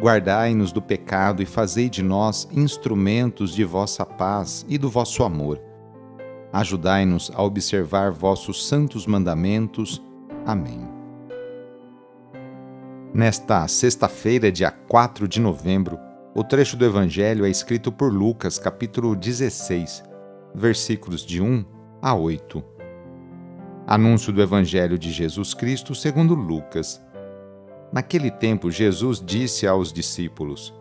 Guardai-nos do pecado e fazei de nós instrumentos de vossa paz e do vosso amor. Ajudai-nos a observar vossos santos mandamentos. Amém. Nesta sexta-feira, dia 4 de novembro, o trecho do Evangelho é escrito por Lucas, capítulo 16 versículos de 1 a 8. Anúncio do Evangelho de Jesus Cristo segundo Lucas. Naquele tempo, Jesus disse aos discípulos: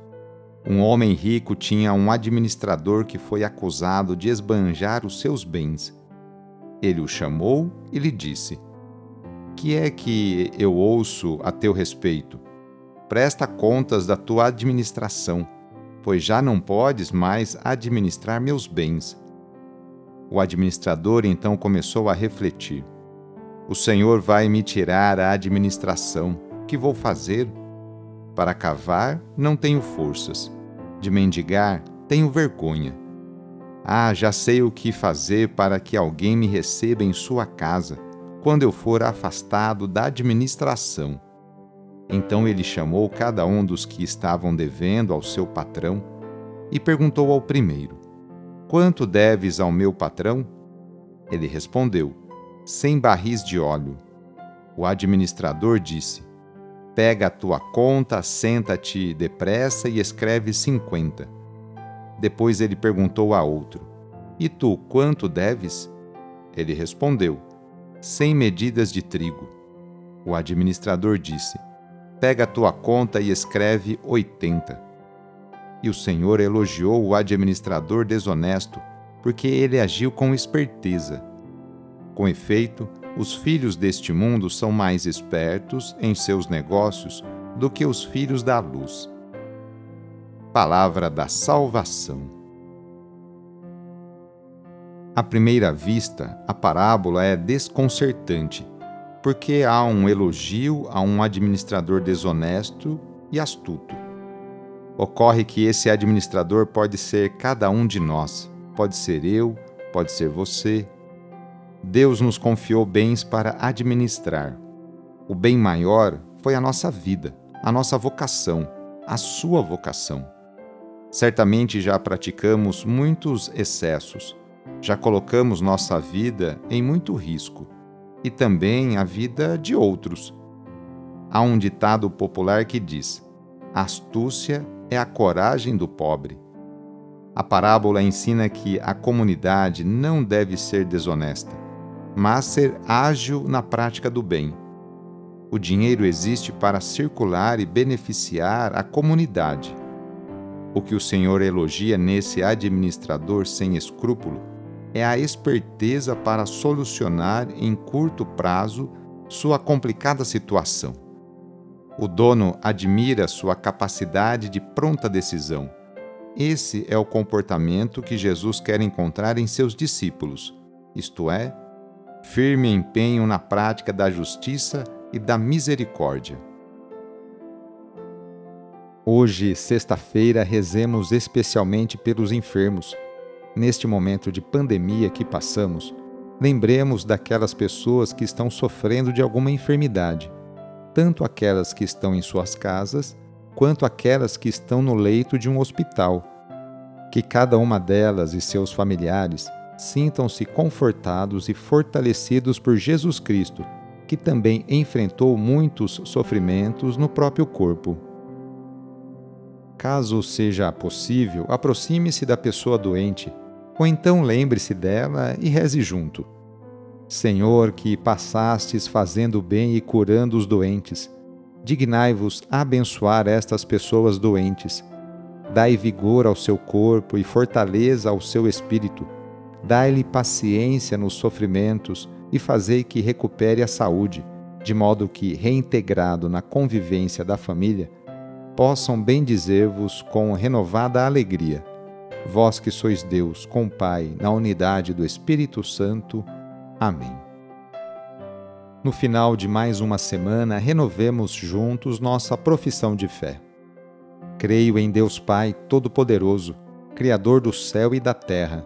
Um homem rico tinha um administrador que foi acusado de esbanjar os seus bens. Ele o chamou e lhe disse: Que é que eu ouço a teu respeito? Presta contas da tua administração, pois já não podes mais administrar meus bens. O administrador então começou a refletir: O Senhor vai me tirar a administração. Que vou fazer? Para cavar, não tenho forças. De mendigar, tenho vergonha. Ah, já sei o que fazer para que alguém me receba em sua casa, quando eu for afastado da administração. Então ele chamou cada um dos que estavam devendo ao seu patrão e perguntou ao primeiro: Quanto deves ao meu patrão? Ele respondeu: Cem barris de óleo. O administrador disse: Pega a tua conta, senta-te depressa e escreve cinquenta. Depois ele perguntou a outro: E tu, quanto deves? Ele respondeu: Cem medidas de trigo. O administrador disse: Pega a tua conta e escreve oitenta. E o Senhor elogiou o administrador desonesto, porque ele agiu com esperteza. Com efeito, os filhos deste mundo são mais espertos em seus negócios do que os filhos da luz. Palavra da Salvação. À primeira vista, a parábola é desconcertante, porque há um elogio a um administrador desonesto e astuto. Ocorre que esse administrador pode ser cada um de nós, pode ser eu, pode ser você. Deus nos confiou bens para administrar. O bem maior foi a nossa vida, a nossa vocação, a sua vocação. Certamente já praticamos muitos excessos, já colocamos nossa vida em muito risco e também a vida de outros. Há um ditado popular que diz: astúcia é a coragem do pobre. A parábola ensina que a comunidade não deve ser desonesta, mas ser ágil na prática do bem. O dinheiro existe para circular e beneficiar a comunidade. O que o Senhor elogia nesse administrador sem escrúpulo é a esperteza para solucionar em curto prazo sua complicada situação. O dono admira sua capacidade de pronta decisão. Esse é o comportamento que Jesus quer encontrar em seus discípulos, isto é, firme empenho na prática da justiça e da misericórdia. Hoje, sexta-feira, rezemos especialmente pelos enfermos. Neste momento de pandemia que passamos, lembremos daquelas pessoas que estão sofrendo de alguma enfermidade tanto aquelas que estão em suas casas, quanto aquelas que estão no leito de um hospital. Que cada uma delas e seus familiares sintam-se confortados e fortalecidos por Jesus Cristo, que também enfrentou muitos sofrimentos no próprio corpo. Caso seja possível, aproxime-se da pessoa doente, ou então lembre-se dela e reze junto. Senhor, que passastes fazendo bem e curando os doentes, dignai-vos abençoar estas pessoas doentes. Dai vigor ao seu corpo e fortaleza ao seu espírito. Dai-lhe paciência nos sofrimentos e fazei que recupere a saúde, de modo que, reintegrado na convivência da família, possam bendizer-vos com renovada alegria. Vós que sois Deus, com Pai, na unidade do Espírito Santo. Amém. No final de mais uma semana, renovemos juntos nossa profissão de fé. Creio em Deus Pai Todo-Poderoso, Criador do céu e da terra,